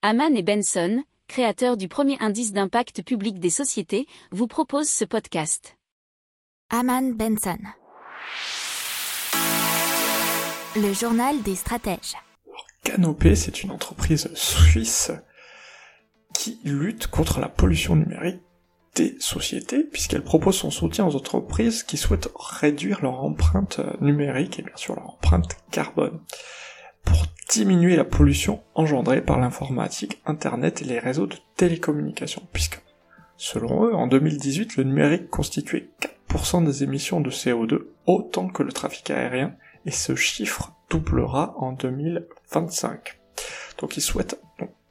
Haman et Benson, créateurs du premier indice d'impact public des sociétés, vous proposent ce podcast. Haman Benson. Le journal des stratèges. Canopé, c'est une entreprise suisse qui lutte contre la pollution numérique des sociétés, puisqu'elle propose son soutien aux entreprises qui souhaitent réduire leur empreinte numérique et bien sûr leur empreinte carbone diminuer la pollution engendrée par l'informatique, Internet et les réseaux de télécommunications, puisque, selon eux, en 2018, le numérique constituait 4% des émissions de CO2, autant que le trafic aérien, et ce chiffre doublera en 2025. Donc ils souhaitent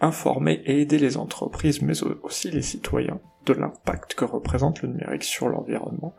informer et aider les entreprises, mais aussi les citoyens, de l'impact que représente le numérique sur l'environnement,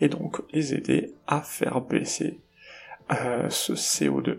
et donc les aider à faire baisser euh, ce CO2